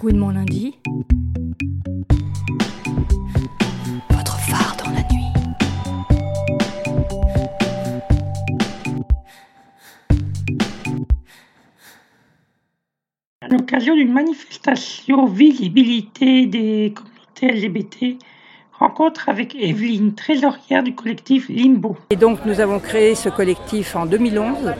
Coup de mon lundi. Votre phare dans la nuit. À l'occasion d'une manifestation visibilité des communautés LGBT, rencontre avec Evelyne, trésorière du collectif Limbo. Et donc nous avons créé ce collectif en 2011.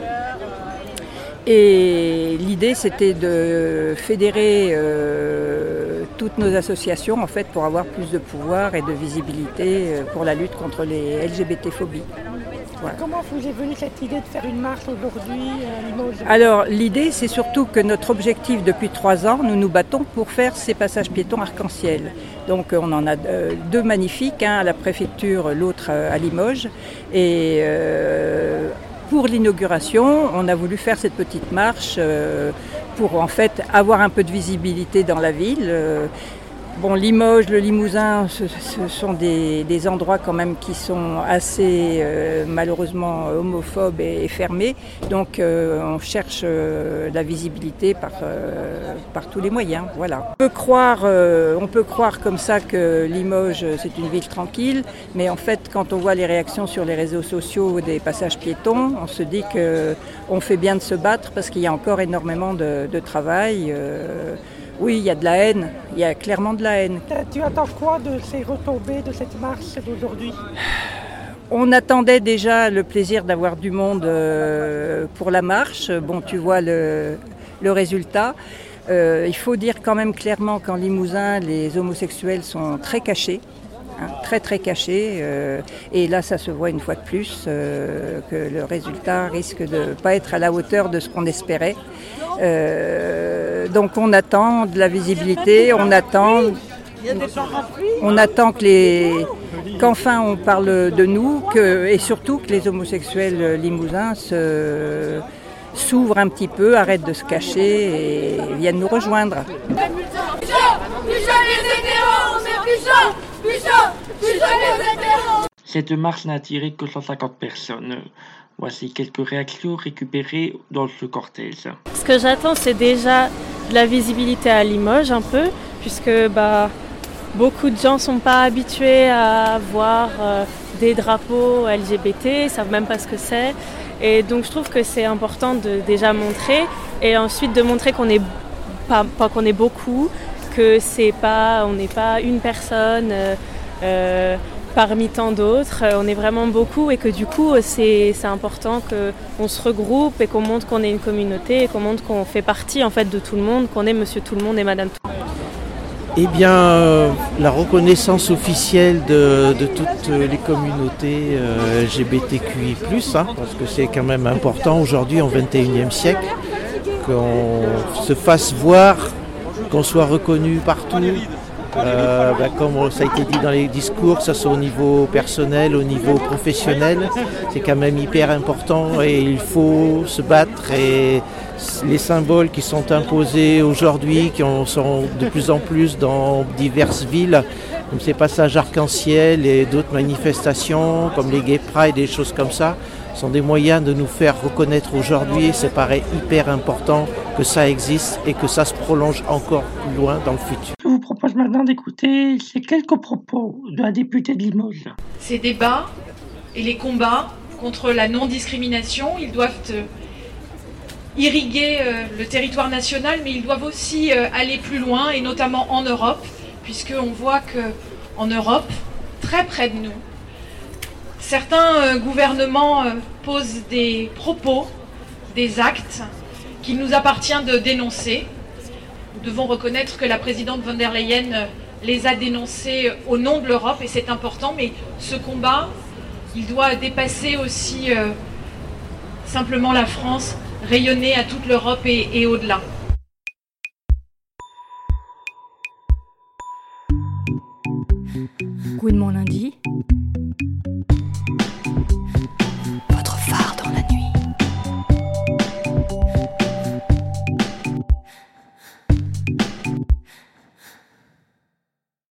Et l'idée c'était de fédérer euh, toutes nos associations en fait pour avoir plus de pouvoir et de visibilité euh, pour la lutte contre les LGBT-phobies. Voilà. Comment vous est venue cette idée de faire une marche aujourd'hui à Limoges? Alors l'idée c'est surtout que notre objectif depuis trois ans, nous nous battons pour faire ces passages piétons arc-en-ciel. Donc on en a deux magnifiques, un à la préfecture, l'autre à Limoges. Et euh, pour l'inauguration, on a voulu faire cette petite marche euh, pour en fait avoir un peu de visibilité dans la ville. Euh, Bon, Limoges, le Limousin, ce, ce sont des, des, endroits quand même qui sont assez euh, malheureusement homophobes et, fermés. Donc euh, on cherche euh, la visibilité par, par tous les moyens. Voilà. On peut, croire, on peut croire comme ça que Limoges c'est une ville tranquille, mais en fait quand on voit les réactions sur les réseaux sociaux des passages piétons, on se dit qu'on fait bien de se battre parce qu'il y a encore énormément de, de travail. Oui, il y a de la haine, il y a clairement de la haine. Tu attends quoi de ces retombées de cette marche d'aujourd'hui? On attendait déjà le plaisir d'avoir du monde pour la marche. Bon, tu vois le, le résultat. Euh, il faut dire quand même clairement qu'en Limousin, les homosexuels sont très cachés. Hein, très très cachés. Euh, et là, ça se voit une fois de plus euh, que le résultat risque de ne pas être à la hauteur de ce qu'on espérait. Donc on attend de la visibilité, on attend, on attend que les, qu'enfin on parle de nous, que, et surtout que les homosexuels limousins se, s'ouvrent un petit peu, arrêtent de se cacher et viennent nous rejoindre. Cette marche n'a attiré que 150 personnes. Voici quelques réactions récupérées dans ce cortège. Ce que j'attends, c'est déjà de la visibilité à Limoges un peu, puisque bah, beaucoup de gens ne sont pas habitués à voir euh, des drapeaux LGBT, ils savent même pas ce que c'est. Et donc je trouve que c'est important de déjà montrer et ensuite de montrer qu'on est pas, pas qu'on est beaucoup, que c'est pas on n'est pas une personne. Euh, euh, parmi tant d'autres. On est vraiment beaucoup et que du coup, c'est important qu'on se regroupe et qu'on montre qu'on est une communauté et qu'on montre qu'on fait partie en fait de tout le monde, qu'on est monsieur tout le monde et madame tout le monde. Eh bien, euh, la reconnaissance officielle de, toutes les communautés euh, LGBTQI+, hein, parce que c'est quand même important aujourd'hui, au XXIe siècle, qu'on se fasse voir, qu'on soit reconnu partout, euh, bah, comme ça a été dit dans les discours, que ce soit au niveau personnel, au niveau professionnel, c'est quand même hyper important et il faut se battre et les symboles qui sont imposés aujourd'hui, qui sont de plus en plus dans diverses villes, comme ces passages arc-en-ciel et d'autres manifestations comme les Gay Pride et des choses comme ça, sont des moyens de nous faire reconnaître aujourd'hui. C'est paraît hyper important que ça existe et que ça se prolonge encore plus loin dans le futur. Maintenant d'écouter ces quelques propos de la députée de Limoges. Ces débats et les combats contre la non-discrimination, ils doivent irriguer le territoire national, mais ils doivent aussi aller plus loin, et notamment en Europe, puisqu'on voit qu'en Europe, très près de nous, certains gouvernements posent des propos, des actes qu'il nous appartient de dénoncer. Nous devons reconnaître que la présidente von der Leyen les a dénoncés au nom de l'Europe et c'est important, mais ce combat, il doit dépasser aussi euh, simplement la France, rayonner à toute l'Europe et, au-delà. Lundi.